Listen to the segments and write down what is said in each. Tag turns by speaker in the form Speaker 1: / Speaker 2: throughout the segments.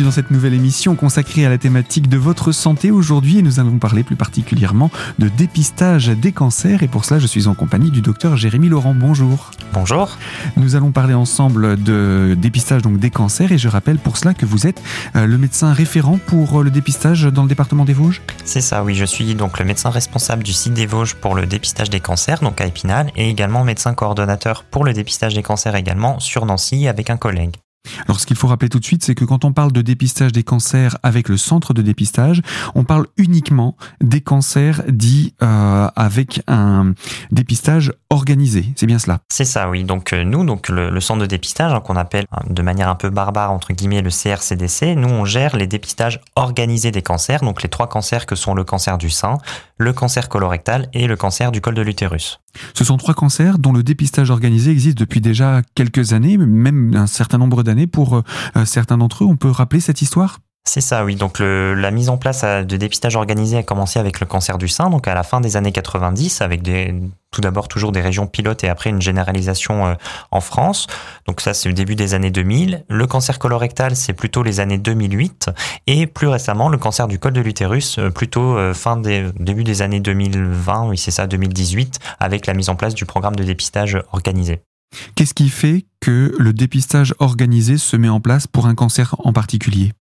Speaker 1: bienvenue dans cette nouvelle émission consacrée à la thématique de votre santé aujourd'hui et nous allons parler plus particulièrement de dépistage des cancers et pour cela je suis en compagnie du docteur Jérémy Laurent. Bonjour.
Speaker 2: Bonjour.
Speaker 1: Nous allons parler ensemble de dépistage donc des cancers et je rappelle pour cela que vous êtes euh, le médecin référent pour le dépistage dans le département des Vosges.
Speaker 2: C'est ça, oui, je suis donc le médecin responsable du site des Vosges pour le dépistage des cancers, donc à Épinal, et également médecin coordonnateur pour le dépistage des cancers également sur Nancy avec un collègue.
Speaker 1: Alors ce qu'il faut rappeler tout de suite, c'est que quand on parle de dépistage des cancers avec le centre de dépistage, on parle uniquement des cancers dits euh, avec un dépistage organisé. C'est bien cela
Speaker 2: C'est ça, oui. Donc euh, nous, donc le, centre de dépistage hein, qu'on appelle hein, de manière un peu barbare entre guillemets le CRCDC, nous on gère les dépistages organisés des cancers, donc les trois cancers que sont le cancer du sein, le cancer colorectal et le cancer du col de l'utérus.
Speaker 1: Ce sont trois cancers dont le dépistage organisé existe depuis déjà quelques années, même un certain nombre d'années pour euh, certains d'entre eux. On peut rappeler cette histoire?
Speaker 2: C'est ça, oui. Donc la mise en place euh, de dépistage organisé a commencé avec le cancer du sein, donc à la fin des années 90, avec des, tout d'abord toujours des régions pilotes et après une généralisation euh, en France. Donc ça, c'est le début des années 2000. Le cancer colorectal, c'est plutôt les années 2008. Et plus récemment, le cancer du col de l'utérus, euh, plutôt fin des, début des années 2020, oui c'est ça, 2018, avec la mise en place du programme de dépistage organisé.
Speaker 1: Qu'est-ce qui fait que le dépistage organisé se met en place pour un cancer en particulier?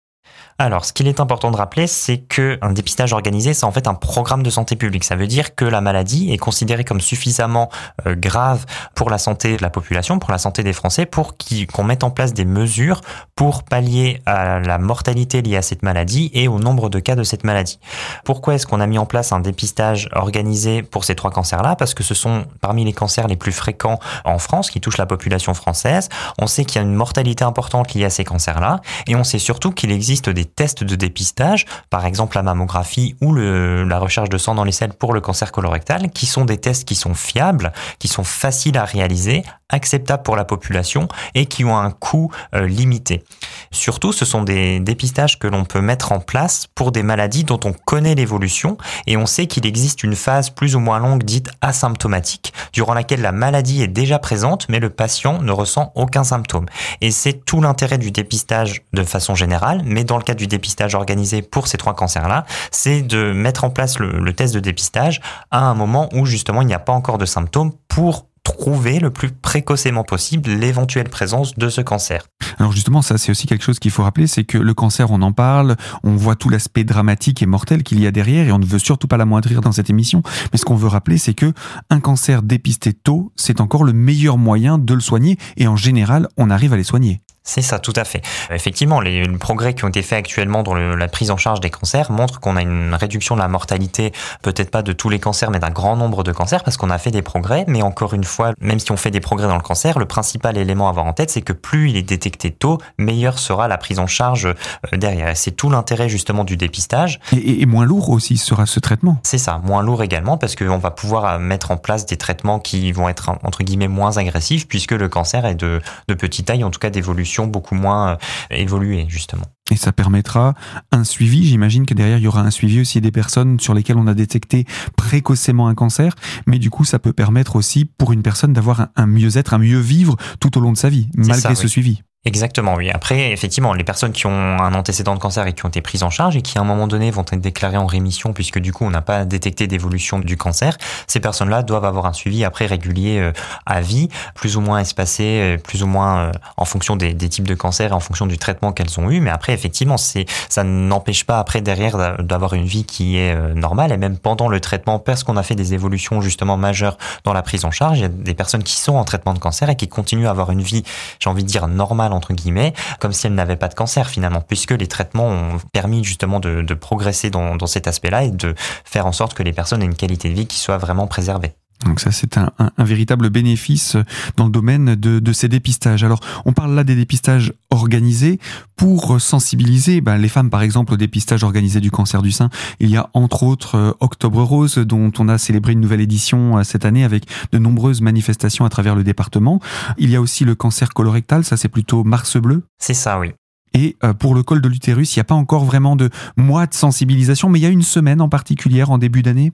Speaker 2: Alors, ce qu'il est important de rappeler, c'est que un dépistage organisé, c'est en fait un programme de santé publique. Ça veut dire que la maladie est considérée comme suffisamment euh, grave pour la santé de la population, pour la santé des Français, pour qu'on mette en place des mesures pour pallier à la mortalité liée à cette maladie et au nombre de cas de cette maladie. Pourquoi est-ce qu'on a mis en place un dépistage organisé pour ces trois cancers-là? Parce que ce sont parmi les cancers les plus fréquents en France, qui touchent la population française. On sait qu'il y a une mortalité importante liée à ces cancers-là, et on sait surtout qu'il existe des tests de dépistage, par exemple la mammographie ou la recherche de sang dans les selles pour le cancer colorectal, qui sont des tests qui sont fiables, qui sont faciles à réaliser, acceptables pour la population et qui ont un coût euh, limité. Surtout, ce sont des dépistages que l'on peut mettre en place pour des maladies dont on connaît l'évolution et on sait qu'il existe une phase plus ou moins longue dite asymptomatique, durant laquelle la maladie est déjà présente mais le patient ne ressent aucun symptôme. Et c'est tout l'intérêt du dépistage de façon générale, mais dans le cas du dépistage organisé pour ces trois cancers-là, c'est de mettre en place le, le test de dépistage à un moment où justement il n'y a pas encore de symptômes pour trouver le plus précocement possible l'éventuelle présence de ce cancer.
Speaker 1: Alors justement, ça c'est aussi quelque chose qu'il faut rappeler, c'est que le cancer, on en parle, on voit tout l'aspect dramatique et mortel qu'il y a derrière et on ne veut surtout pas l'amoindrir dans cette émission. Mais ce qu'on veut rappeler, c'est que un cancer dépisté tôt, c'est encore le meilleur moyen de le soigner et en général, on arrive à les soigner.
Speaker 2: C'est ça, tout à fait. Effectivement, les, progrès qui ont été faits actuellement dans la prise en charge des cancers montrent qu'on a une réduction de la mortalité, peut-être pas de tous les cancers, mais d'un grand nombre de cancers, parce qu'on a fait des progrès. Mais encore une fois, même si on fait des progrès dans le cancer, le principal élément à avoir en tête, c'est que plus il est détecté tôt, meilleure sera la prise en charge euh, derrière. C'est tout l'intérêt justement du dépistage.
Speaker 1: Et, moins lourd aussi sera ce traitement.
Speaker 2: C'est ça, moins lourd également, parce qu'on va pouvoir euh, mettre en place des traitements qui vont être entre guillemets moins agressifs, puisque le cancer est de, de petite taille, en tout cas d'évolution beaucoup moins euh, évolué justement.
Speaker 1: Et ça permettra un suivi. J'imagine que derrière, il y aura un suivi aussi des personnes sur lesquelles on a détecté précocement un cancer. Mais du coup, ça peut permettre aussi pour une personne d'avoir un, mieux-être, un mieux vivre tout au long de sa vie, malgré ce suivi.
Speaker 2: Exactement, oui. Après, effectivement, les personnes qui ont un antécédent de cancer et qui ont été prises en charge et qui à un moment donné vont être déclarées en rémission puisque du coup on n'a pas détecté d'évolution du cancer, ces personnes-là doivent avoir un suivi après régulier euh, à vie, plus ou moins espacé, euh, plus ou moins euh, en fonction des, types de cancer et en fonction du traitement qu'elles ont eu. Mais après, effectivement, c'est ça n'empêche pas après derrière d'avoir une vie qui est normale et même pendant le traitement parce qu'on a fait des évolutions justement majeures dans la prise en charge, il y a des personnes qui sont en traitement de cancer et qui continuent à avoir une vie, j'ai envie de dire normale entre guillemets, comme si elle n'avait pas de cancer finalement, puisque les traitements ont permis justement de, progresser dans, dans cet aspect-là et de faire en sorte que les personnes aient une qualité de vie qui soit vraiment préservée.
Speaker 1: Donc ça, c'est un, un, véritable bénéfice dans le domaine de, de, ces dépistages. Alors, on parle là des dépistages organisés pour sensibiliser ben, les femmes, par exemple, au dépistage organisé du cancer du sein. Il y a entre autres euh, Octobre Rose, dont on a célébré une nouvelle édition euh, cette année avec de nombreuses manifestations à travers le département. Il y a aussi le cancer colorectal, ça c'est plutôt Mars bleu.
Speaker 2: C'est ça, oui.
Speaker 1: Et euh, pour le col de l'utérus, il n'y a pas encore vraiment de mois de sensibilisation, mais il y a une semaine en particulier en début d'année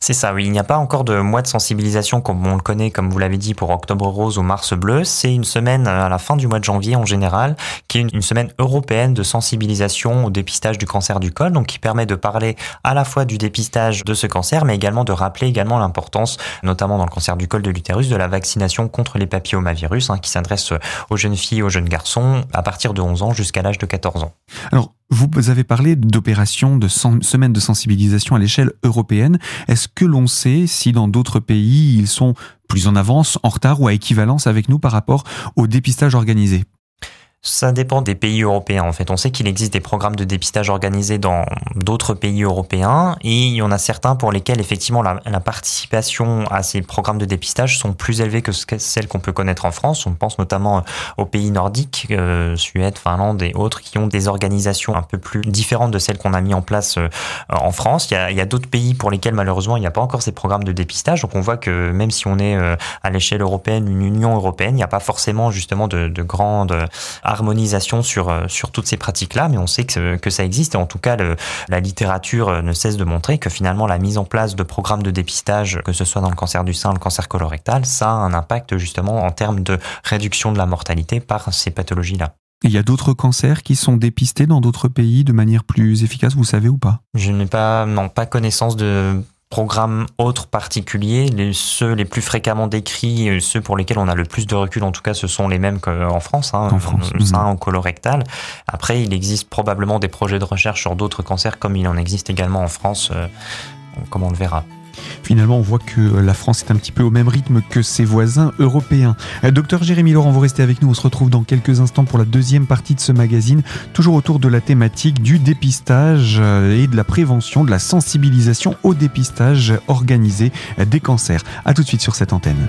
Speaker 2: C'est ça, oui. Il n'y a pas encore de mois de sensibilisation comme on le connaît, comme vous l'avez dit, pour Octobre Rose ou Mars Bleu. C'est une semaine à la fin du mois de janvier en général, qui est une, semaine européenne de sensibilisation au dépistage du cancer du col, donc qui permet de parler à la fois du dépistage de ce cancer, mais également de rappeler également l'importance, notamment dans le cancer du col de l'utérus, de la vaccination contre les papillomavirus, hein, qui s'adresse aux jeunes filles, aux jeunes garçons, à partir de 11 ans jusqu'à l'âge de 14 ans.
Speaker 1: Alors, vous avez parlé d'opérations de semaines de sensibilisation à l'échelle européenne. Est-ce que l'on sait si dans d'autres pays ils sont plus en avance, en retard ou à équivalence avec nous par rapport au dépistage organisé?
Speaker 2: Ça dépend des pays européens en fait. On sait qu'il existe des programmes de dépistage organisés dans d'autres pays européens et il y en a certains pour lesquels effectivement la, participation à ces programmes de dépistage sont plus élevées que celles qu'on peut connaître en France. On pense notamment aux pays nordiques, euh, Suède, Finlande et autres qui ont des organisations un peu plus différentes de celles qu'on a mis en place euh, en France. Il y a, a d'autres pays pour lesquels malheureusement il n'y a pas encore ces programmes de dépistage. Donc on voit que même si on est euh, à l'échelle européenne, une Union européenne, il n'y a pas forcément justement de, de grandes harmonisation sur, euh, sur toutes ces pratiques-là, mais on sait que, que ça existe et en tout cas le, la littérature euh, ne cesse de montrer que finalement la mise en place de programmes de dépistage, que ce soit dans le cancer du sein, le cancer colorectal, ça a un impact justement en termes de réduction de la mortalité par ces pathologies-là.
Speaker 1: Il y a d'autres cancers qui sont dépistés dans d'autres pays de manière plus efficace, vous savez ou pas?
Speaker 2: Je n'ai pas, non, pas connaissance de programmes autres particuliers, les, ceux les plus fréquemment décrits, euh, ceux pour lesquels on a le plus de recul, en tout cas, ce sont les mêmes qu'en France, hein, en France. sein mhm. colorectal. Après, il existe probablement des projets de recherche sur d'autres cancers, comme il en existe également en France, euh, comme on le verra.
Speaker 1: Finalement, on voit que la France est un petit peu au même rythme que ses voisins européens. Euh, docteur Jérémy Laurent, vous restez avec nous. On se retrouve dans quelques instants pour la deuxième partie de ce magazine, toujours autour de la thématique du dépistage euh, et de la prévention, de la sensibilisation au dépistage organisé des cancers. A tout de suite sur cette antenne.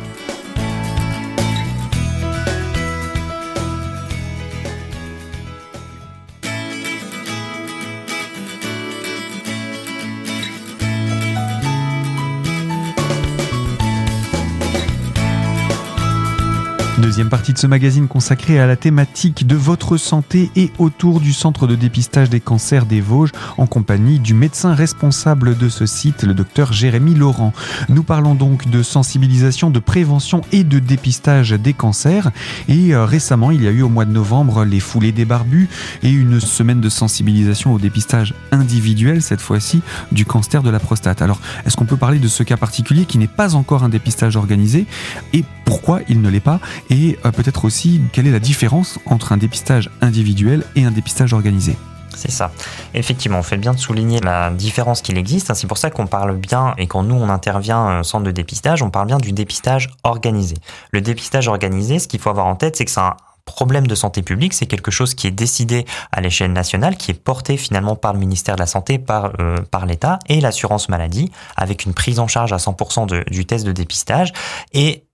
Speaker 1: Partie de ce magazine consacrée à la thématique de votre santé et autour du centre de dépistage des cancers des Vosges en compagnie du médecin responsable de ce site, le docteur Jérémy Laurent. Nous parlons donc de sensibilisation, de prévention et de dépistage des cancers. Et euh, récemment, il y a eu au mois de novembre les foulées des barbus et une semaine de sensibilisation au dépistage individuel, cette fois-ci, du cancer de la prostate. Alors, est-ce qu'on peut parler de ce cas particulier qui n'est pas encore un dépistage organisé? Et pourquoi il ne l'est pas et euh, peut-être aussi quelle est la différence entre un dépistage individuel et un dépistage organisé.
Speaker 2: C'est ça. Effectivement, on fait bien de souligner la différence qu'il existe. C'est pour ça qu'on parle bien et quand nous on intervient au centre de dépistage, on parle bien du dépistage organisé. Le dépistage organisé, ce qu'il faut avoir en tête, c'est que c'est un problème de santé publique, c'est quelque chose qui est décidé à l'échelle nationale, qui est porté finalement par le ministère de la Santé, par, euh, par l'État et l'assurance maladie, avec une prise en charge à 100% de, du test de dépistage.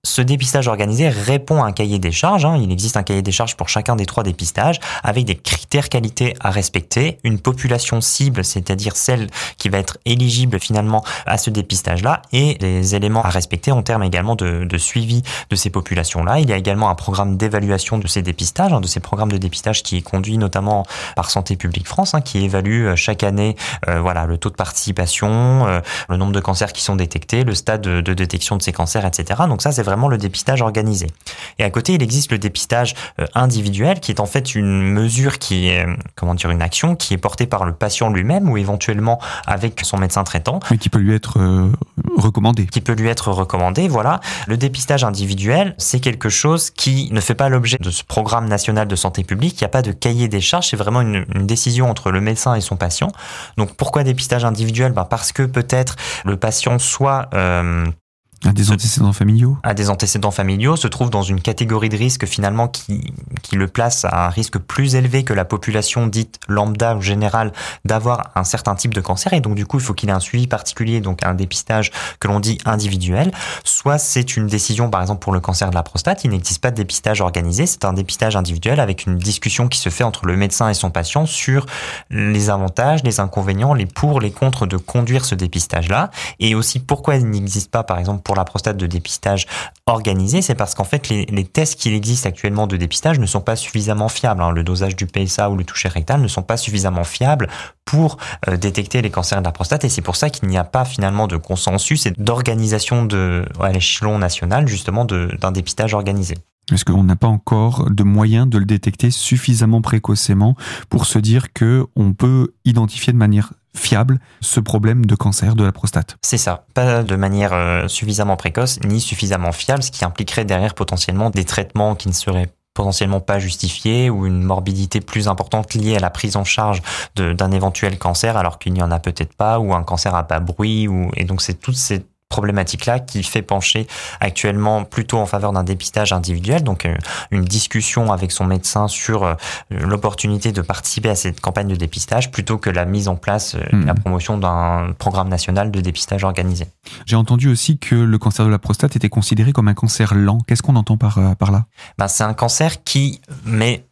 Speaker 2: Ce dépistage organisé répond à un cahier des charges. Hein. Il existe un cahier des charges pour chacun des trois dépistages avec des critères qualité à respecter, une population cible, c'est-à-dire celle qui va être éligible finalement à ce dépistage-là et des éléments à respecter en termes également de, suivi de ces populations-là. Il y a également un programme d'évaluation de ces dépistages, hein, de ces programmes de dépistage qui est conduit notamment par Santé publique France, hein, qui évalue euh, chaque année euh, voilà le taux de participation, euh, le nombre de cancers qui sont détectés, le stade de, de détection de ces cancers, etc. Donc ça c'est vraiment le dépistage organisé. Et à côté, il existe le dépistage euh, individuel, qui est en fait une mesure qui est, euh, comment dire, une action qui est portée par le patient lui-même ou éventuellement avec son médecin traitant.
Speaker 1: Mais qui peut lui être euh, recommandé.
Speaker 2: Qui peut lui être recommandé, voilà. Le dépistage individuel, c'est quelque chose qui ne fait pas l'objet de ce programme national de santé publique. Il n'y a pas de cahier des charges, c'est vraiment une, décision entre le médecin et son patient. Donc pourquoi dépistage individuel? Ben Parce que peut-être le patient soit
Speaker 1: à des antécédents familiaux
Speaker 2: À des antécédents familiaux, se trouve dans une catégorie de risque finalement qui, qui le place à un risque plus élevé que la population dite lambda ou générale d'avoir un certain type de cancer. Et donc du coup, il faut qu'il ait un suivi particulier, donc un dépistage que l'on dit individuel. Soit c'est une décision, par exemple pour le cancer de la prostate, il n'existe pas de dépistage organisé, c'est un dépistage individuel avec une discussion qui se fait entre le médecin et son patient sur les avantages, les inconvénients, les pour, les contre de conduire ce dépistage-là. Et aussi pourquoi il n'existe pas, par exemple, pour la prostate de dépistage organisé, c'est parce qu'en fait les, tests qu'il existe actuellement de dépistage ne sont pas suffisamment fiables. Hein. Le dosage du PSA ou le toucher rectal ne sont pas suffisamment fiables pour euh, détecter les cancers de la prostate et c'est pour ça qu'il n'y a pas finalement de consensus et d'organisation à l'échelon national justement d'un dépistage organisé.
Speaker 1: Est-ce qu'on n'a pas encore de moyens de le détecter suffisamment précocement pour se dire que on peut identifier de manière fiable ce problème de cancer de la prostate.
Speaker 2: C'est ça, pas de manière euh, suffisamment précoce ni suffisamment fiable, ce qui impliquerait derrière potentiellement des traitements qui ne seraient potentiellement pas justifiés ou une morbidité plus importante liée à la prise en charge d'un éventuel cancer alors qu'il n'y en a peut-être pas ou un cancer à pas bruit ou et donc c'est toutes ces problématique-là qui fait pencher actuellement plutôt en faveur d'un dépistage individuel, donc euh, une discussion avec son médecin sur euh, l'opportunité de participer à cette campagne de dépistage plutôt que la mise en place, hmm. la promotion d'un programme national de dépistage organisé.
Speaker 1: J'ai entendu aussi que le cancer de la prostate était considéré comme un cancer lent. Qu'est-ce qu'on entend par, par là?
Speaker 2: Ben, C'est un cancer qui met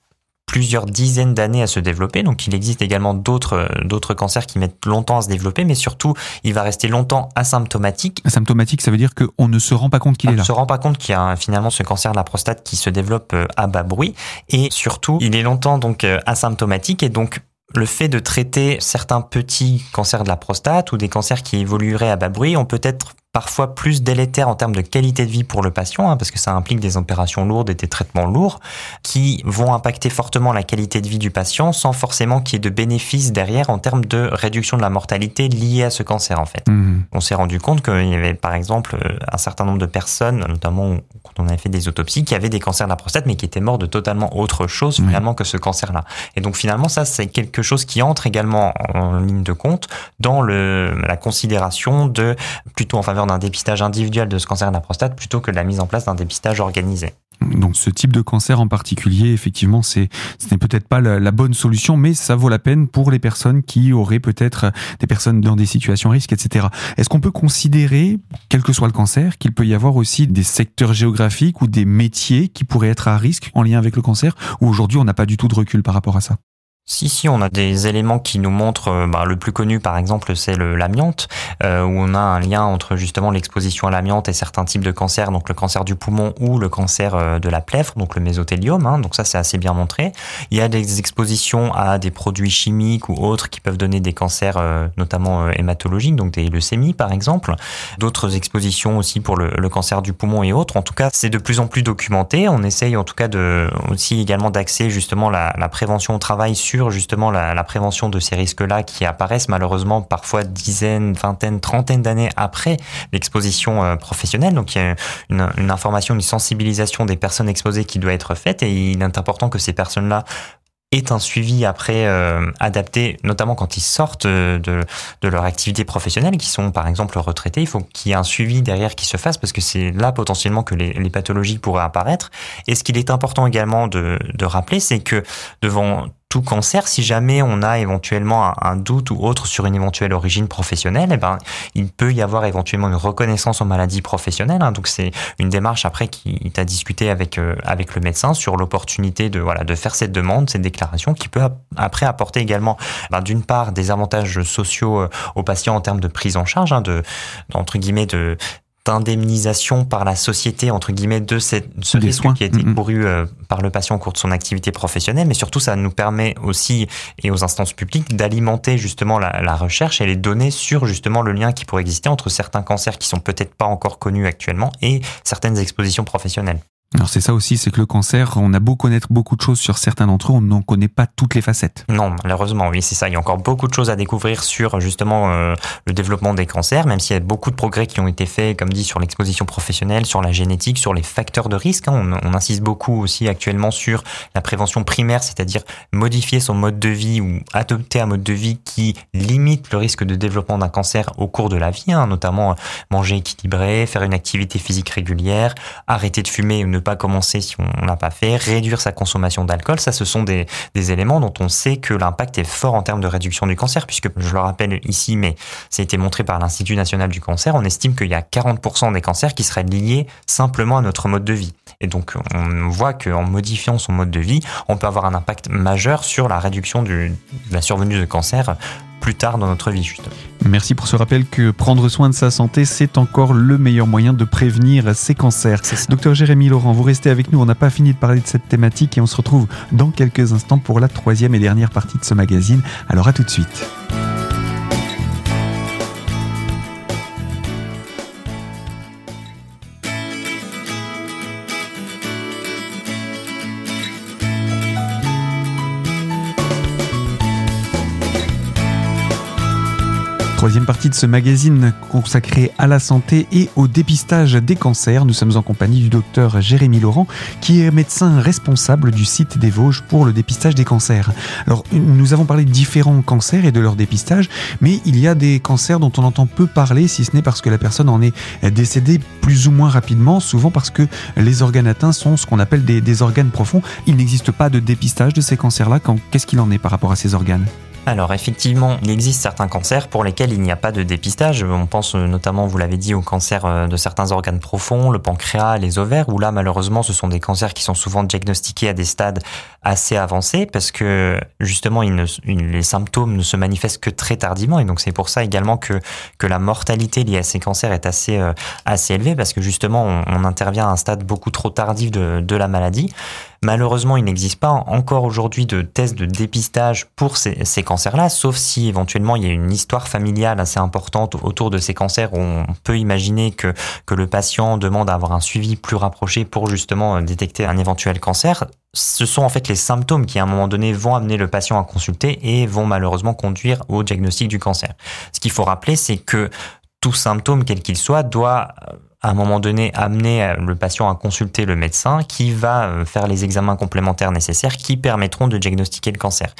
Speaker 2: plusieurs dizaines d'années à se développer. Donc il existe également d'autres d'autres cancers qui mettent longtemps à se développer, mais surtout il va rester longtemps asymptomatique.
Speaker 1: Asymptomatique, ça veut dire qu'on ne se rend pas compte qu'il est là.
Speaker 2: On ne se rend pas compte qu'il y a finalement ce cancer de la prostate qui se développe euh, à bas bruit, et surtout il est longtemps donc euh, asymptomatique et donc le fait de traiter certains petits cancers de la prostate ou des cancers qui évolueraient à bas bruit ont peut-être parfois plus délétère en termes de qualité de vie pour le patient, hein, parce que ça implique des opérations lourdes et des traitements lourds, qui vont impacter fortement la qualité de vie du patient sans forcément qu'il y ait de bénéfices derrière en termes de réduction de la mortalité liée à ce cancer en fait. Mmh. On s'est rendu compte qu'il y avait par exemple un certain nombre de personnes, notamment quand on avait fait des autopsies, qui avaient des cancers de la prostate mais qui étaient morts de totalement autre chose finalement que ce cancer-là. Et donc finalement ça c'est quelque chose qui entre également en ligne de compte dans le, la considération de plutôt en faveur d'un dépistage individuel de ce cancer de la prostate plutôt que de la mise en place d'un dépistage organisé.
Speaker 1: Donc ce type de cancer en particulier, effectivement, c'est ce n'est peut-être pas la, bonne solution, mais ça vaut la peine pour les personnes qui auraient peut-être des personnes dans des situations risques, etc. Est-ce qu'on peut considérer, quel que soit le cancer, qu'il peut y avoir aussi des secteurs géographiques ou des métiers qui pourraient être à risque en lien avec le cancer, ou aujourd'hui on n'a pas du tout de recul par rapport à ça?
Speaker 2: Si, si, on a des éléments qui nous montrent, euh, bah, le plus connu par exemple, c'est l'amiante, euh, où on a un lien entre justement l'exposition à l'amiante et certains types de cancers, donc le cancer du poumon ou le cancer euh, de la plèvre, donc le mésothéliome, hein, donc ça c'est assez bien montré. Il y a des expositions à des produits chimiques ou autres qui peuvent donner des cancers, notamment hématologiques, donc des leucémies par exemple. D'autres expositions aussi pour le, le, cancer du poumon et autres. En tout cas, c'est de plus en plus documenté. On essaye en tout cas de, aussi également d'axer justement la, la prévention au travail sur justement la, prévention de ces risques-là qui apparaissent malheureusement parfois dizaines, vingtaines, trentaines d'années après l'exposition euh, professionnelle. Donc il y a une, information, une sensibilisation des personnes exposées qui doit être faite et il est important que ces personnes-là est un suivi après euh, adapté, notamment quand ils sortent de, de leur activité professionnelle, qui sont par exemple retraités. Il faut qu'il y ait un suivi derrière qui se fasse parce que c'est là potentiellement que les, les, pathologies pourraient apparaître. Et ce qu'il est important également de, de rappeler, c'est que devant tout cancer, si jamais on a éventuellement un, doute ou autre sur une éventuelle origine professionnelle, eh ben, il peut y avoir éventuellement une reconnaissance en maladie professionnelle. Hein. donc c'est une démarche après qui t'a discuté avec euh, avec le médecin sur l'opportunité de voilà de faire cette demande, cette déclaration, qui peut après apporter également ben, d'une part des avantages sociaux euh, aux patients en termes de prise en charge, hein, de entre guillemets de d'indemnisation par la société entre guillemets de cette, ce risque qui a été couru euh, par le patient au cours de son activité professionnelle, mais surtout ça nous permet aussi et aux instances publiques d'alimenter justement la, la, recherche et les données sur justement le lien qui pourrait exister entre certains cancers qui sont peut-être pas encore connus actuellement et certaines expositions professionnelles.
Speaker 1: Alors c'est ça aussi, c'est que le cancer, on a beau connaître beaucoup de choses sur certains d'entre eux, on n'en connaît pas toutes les facettes.
Speaker 2: Non, malheureusement, oui, c'est ça. Il y a encore beaucoup de choses à découvrir sur justement euh, le développement des cancers, même s'il y a beaucoup de progrès qui ont été faits, comme dit, sur l'exposition professionnelle, sur la génétique, sur les facteurs de risque. Hein. On, insiste beaucoup aussi actuellement sur la prévention primaire, c'est-à-dire modifier son mode de vie ou adopter un mode de vie qui limite le risque de développement d'un cancer au cours de la vie, hein, notamment manger équilibré, faire une activité physique régulière, arrêter de fumer ou ne pas commencer si on l'a pas fait, réduire sa consommation d'alcool, ça ce sont des, des éléments dont on sait que l'impact est fort en termes de réduction du cancer, puisque je le rappelle ici, mais ça a été montré par l'Institut national du cancer, on estime qu'il y a 40% des cancers qui seraient liés simplement à notre mode de vie. Et donc, on voit qu'en modifiant son mode de vie, on peut avoir un impact majeur sur la réduction de la survenue de cancer plus tard dans notre vie, justement.
Speaker 1: Merci pour ce rappel que prendre soin de sa santé, c'est encore le meilleur moyen de prévenir ces cancers. Docteur Jérémy Laurent, vous restez avec nous. On n'a pas fini de parler de cette thématique et on se retrouve dans quelques instants pour la troisième et dernière partie de ce magazine. Alors à tout de suite. Troisième partie de ce magazine consacré à la santé et au dépistage des cancers. Nous sommes en compagnie du docteur Jérémy Laurent, qui est médecin responsable du site des Vosges pour le dépistage des cancers. Alors, nous avons parlé de différents cancers et de leur dépistage, mais il y a des cancers dont on entend peu parler, si ce n'est parce que la personne en est décédée plus ou moins rapidement, souvent parce que les organes atteints sont ce qu'on appelle des, des organes profonds. Il n'existe pas de dépistage de ces cancers-là. Qu'est-ce qu'il en est par rapport à ces organes?
Speaker 2: Alors effectivement, il existe certains cancers pour lesquels il n'y a pas de dépistage. On pense euh, notamment, vous l'avez dit, au cancer euh, de certains organes profonds, le pancréas, les ovaires, où là malheureusement ce sont des cancers qui sont souvent diagnostiqués à des stades assez avancés parce que justement les symptômes ne se manifestent que très tardivement et donc c'est pour ça également que, la mortalité liée à ces cancers est assez, euh, assez élevée parce que justement on, intervient à un stade beaucoup trop tardif de la maladie. Malheureusement, il n'existe pas encore aujourd'hui de tests de dépistage pour ces, cancers-là, sauf si éventuellement il y a une histoire familiale assez importante autour de ces cancers où on peut imaginer que, que le patient demande à avoir un suivi plus rapproché pour justement détecter un éventuel cancer. Ce sont en fait les symptômes qui à un moment donné vont amener le patient à consulter et vont malheureusement conduire au diagnostic du cancer. Ce qu'il faut rappeler, c'est que tout symptôme, quel qu'il soit, doit à un moment donné amener euh, le patient à consulter le médecin qui va euh, faire les examens complémentaires nécessaires qui permettront de diagnostiquer le cancer.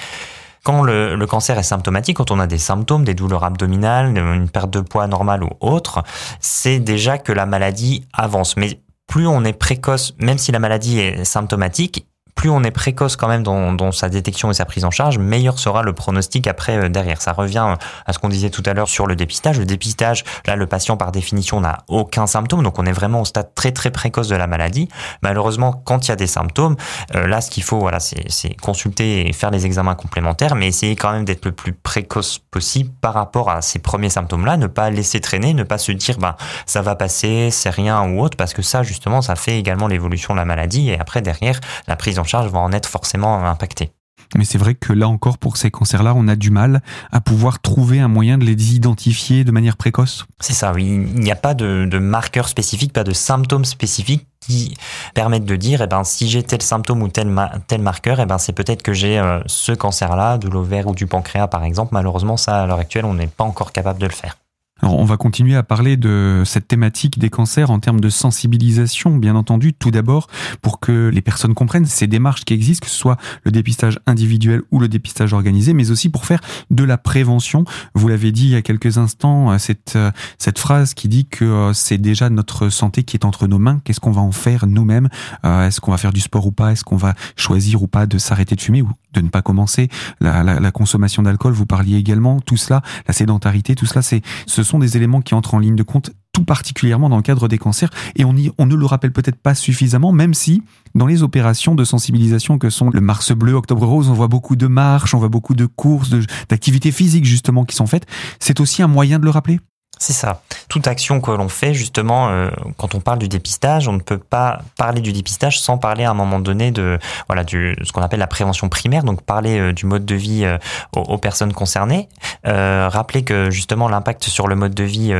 Speaker 2: Quand le, le, cancer est symptomatique, quand on a des symptômes, des douleurs abdominales, une perte de poids normale ou autre, c'est déjà que la maladie avance. Mais plus on est précoce, même si la maladie est symptomatique, plus on est précoce quand même dans, sa détection et sa prise en charge, meilleur sera le pronostic après euh, derrière. Ça revient euh, à ce qu'on disait tout à l'heure sur le dépistage. Le dépistage, là, le patient par définition n'a aucun symptôme, donc on est vraiment au stade très très précoce de la maladie. Malheureusement, quand il y a des symptômes, euh, là, ce qu'il faut, voilà, c'est consulter et faire les examens complémentaires, mais essayer quand même d'être le plus précoce possible par rapport à ces premiers symptômes-là, ne pas laisser traîner, ne pas se dire, ben, ça va passer, c'est rien ou autre, parce que ça, justement, ça fait également l'évolution de la maladie et après derrière, la prise en charge va en être forcément impacté.
Speaker 1: Mais c'est vrai que là encore, pour ces cancers-là, on a du mal à pouvoir trouver un moyen de les identifier de manière précoce.
Speaker 2: C'est ça, oui. Il n'y a pas de, de marqueurs spécifiques, pas de symptômes spécifiques qui permettent de dire, eh ben, si j'ai tel symptôme ou tel, tel marqueur, eh ben, c'est peut-être que j'ai euh, ce cancer-là, de l'ovaire ou du pancréas par exemple. Malheureusement, ça, à l'heure actuelle, on n'est pas encore capable de le faire.
Speaker 1: On va continuer à parler de cette thématique des cancers en termes de sensibilisation, bien entendu, tout d'abord, pour que les personnes comprennent ces démarches qui existent, que ce soit le dépistage individuel ou le dépistage organisé, mais aussi pour faire de la prévention. Vous l'avez dit il y a quelques instants, euh, cette, euh, cette phrase qui dit que euh, c'est déjà notre santé qui est entre nos mains. Qu'est-ce qu'on va en faire nous-mêmes? Est-ce qu'on va faire du sport ou pas? Est-ce qu'on va choisir ou pas de s'arrêter de fumer ou de ne pas commencer. La, la, consommation d'alcool Vous parliez également, tout cela, la sédentarité, tout cela, c'est, ce sont des éléments qui entrent en ligne de compte tout particulièrement dans le cadre des cancers. Et on, y, on ne le rappelle peut-être pas suffisamment même si dans les opérations de sensibilisation que sont le Mars bleu, Octobre rose, on voit beaucoup de marches, on voit beaucoup de courses, d'activités physiques justement qui sont faites. C'est aussi un moyen de le rappeler
Speaker 2: c'est ça. Toute action que l'on fait, justement, euh, quand on parle du dépistage, on ne peut pas parler du dépistage sans parler à un moment donné de voilà ce qu'on appelle la prévention primaire, donc parler euh, du mode de vie euh, aux, personnes concernées. rappeler que justement l'impact sur le mode de vie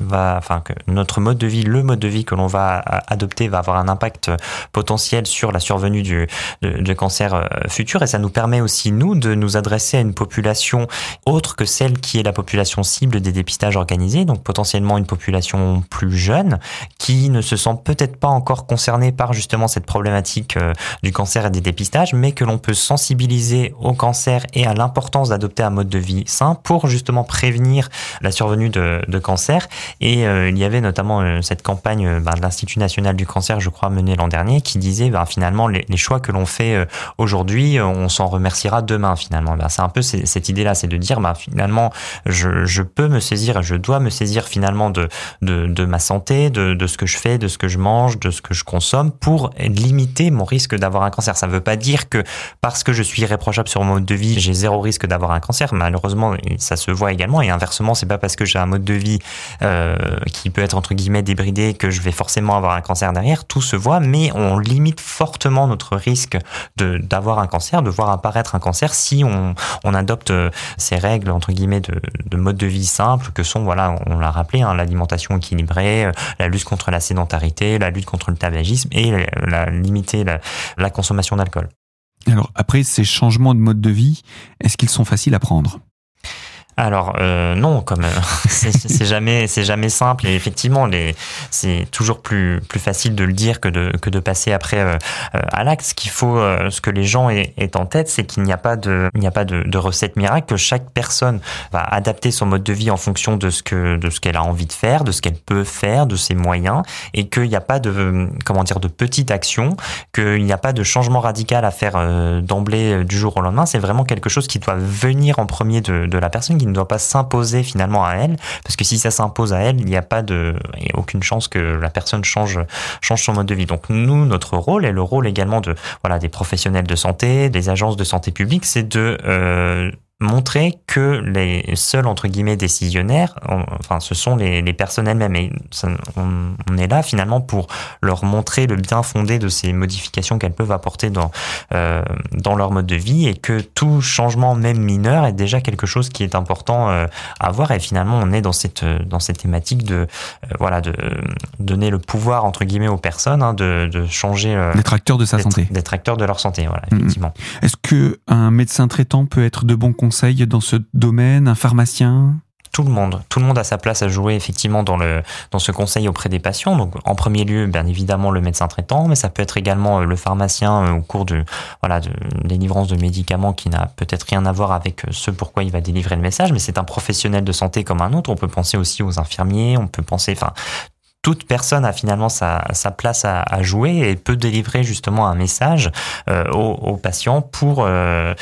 Speaker 2: va, enfin que notre mode de vie, le mode de vie que l'on va adopter, va avoir un impact potentiel sur la survenue du cancer futur, et ça nous permet aussi nous de nous adresser à une population autre que celle qui est la population cible des dépistages organisés donc potentiellement une population plus jeune, qui ne se sent peut-être pas encore concernée par justement cette problématique euh, du cancer et des dépistages, mais que l'on peut sensibiliser au cancer et à l'importance d'adopter un mode de vie sain pour justement prévenir la survenue de, cancer. Et euh, il y avait notamment euh, cette campagne bah, de l'Institut national du cancer, je crois, menée l'an dernier, qui disait bah, finalement les, choix que l'on fait aujourd'hui, on s'en remerciera demain finalement. Bah, c'est un peu cette idée-là, c'est de dire finalement je, je peux me saisir, je dois me saisir finalement de, de, ma santé, de, ce que je fais, de ce que je mange, de ce que je consomme pour limiter mon risque d'avoir un cancer. Ça ne veut pas dire que parce que je suis irréprochable sur mon mode de vie, j'ai zéro risque d'avoir un cancer. Malheureusement, ça se voit également. Et inversement, c'est pas parce que j'ai un mode de vie euh, qui peut être entre guillemets débridé que je vais forcément avoir un cancer derrière. Tout se voit, mais on limite fortement notre risque d'avoir un cancer, de voir apparaître un cancer si on, on adopte euh, ces règles entre guillemets de, de mode de vie simple que sont voilà, on l'a rappelé, hein, l'alimentation équilibrée, euh, la lutte contre la sédentarité, la lutte contre le tabagisme et limiter la, la consommation d'alcool.
Speaker 1: Alors après ces changements de mode de vie, est-ce qu'ils sont faciles à prendre?
Speaker 2: Alors euh, non, comme c'est jamais c'est jamais simple et effectivement les c'est toujours plus plus facile de le dire que de que de passer après euh, à l'acte. Ce qu'il faut, euh, ce que les gens aient, en tête, c'est qu'il n'y a pas de il n'y a pas de, de, recette miracle. Que chaque personne va adapter son mode de vie en fonction de ce que de ce qu'elle a envie de faire, de ce qu'elle peut faire, de ses moyens, et qu'il n'y a pas de comment dire de petite action, qu'il n'y a pas de changement radical à faire d'emblée du jour au lendemain. C'est vraiment quelque chose qui doit venir en premier de, de la personne qui ne doit pas s'imposer finalement à elle, parce que si ça s'impose à elle, il n'y a pas de, il a aucune chance que la personne change, change son mode de vie. Donc nous, notre rôle et le rôle également de, voilà, des professionnels de santé, des agences de santé publique, c'est de euh, montrer que les seuls entre guillemets décisionnaires, enfin ce sont les, les personnes elles-mêmes. Et on, est là finalement pour leur montrer le bien fondé de ces modifications qu'elles peuvent apporter dans euh, dans leur mode de vie et que tout changement même mineur est déjà quelque chose qui est important euh, à voir. Et finalement on est dans cette dans cette thématique de euh, voilà de donner le pouvoir entre guillemets aux personnes hein, de, de changer
Speaker 1: euh, d'être acteur de sa santé.
Speaker 2: d'être acteur de leur santé voilà effectivement.
Speaker 1: Est-ce que un médecin traitant peut être de bon conseil conseil dans ce domaine, un pharmacien?
Speaker 2: Tout le monde, tout le monde a sa place à jouer effectivement dans le dans ce conseil auprès des patients. Donc en premier lieu, bien évidemment le médecin traitant, mais ça peut être également euh, le pharmacien euh, au cours de voilà de délivrance de médicaments qui n'a peut-être rien à voir avec euh, ce pourquoi il va délivrer le message, mais c'est un professionnel de santé comme un autre. On peut penser aussi aux infirmiers, on peut penser, enfin toute personne a finalement sa, place à, jouer et peut délivrer justement un message euh, aux, patients pour euh,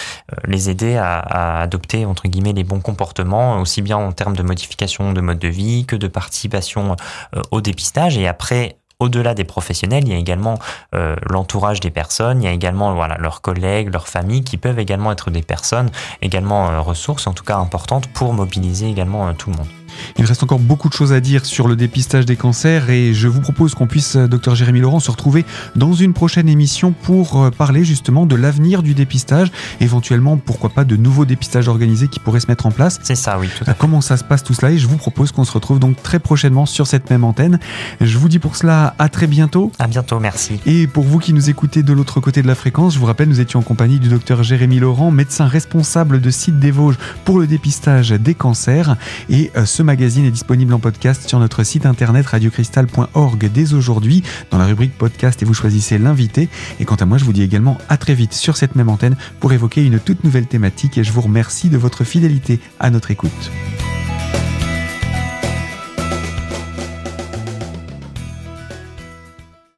Speaker 2: les aider à, adopter entre guillemets les bons comportements, aussi bien en termes de modification de mode de vie que de participation euh, au dépistage. Et après, au-delà des professionnels, il y a également euh, l'entourage des personnes, il y a également voilà leurs collègues, leurs familles qui peuvent également être des personnes également euh, ressources, en tout cas importantes pour mobiliser également tout le monde.
Speaker 1: Il reste encore beaucoup de choses à dire sur le dépistage des cancers et je vous propose qu'on puisse, euh, docteur Jérémy Laurent, se retrouver dans une prochaine émission pour euh, parler justement de l'avenir du dépistage, éventuellement, pourquoi pas, de nouveaux dépistages organisés qui pourraient se mettre en place.
Speaker 2: C'est ça, oui, tout à fait.
Speaker 1: Comment ça se passe tout cela et je vous propose qu'on se retrouve donc très prochainement sur cette même antenne. Je vous dis pour cela à très bientôt.
Speaker 2: À bientôt, merci.
Speaker 1: Et pour vous qui nous écoutez de l'autre côté de la fréquence, je vous rappelle, nous étions en compagnie du docteur Jérémy Laurent, médecin responsable de Site des Vosges pour le dépistage des cancers et euh, ce magazine est disponible en podcast sur notre site internet radiocristal.org dès aujourd'hui dans la rubrique podcast et vous choisissez l'invité. Et quant à moi, je vous dis également à très vite sur cette même antenne pour évoquer une toute nouvelle thématique et je vous remercie de votre fidélité à notre écoute.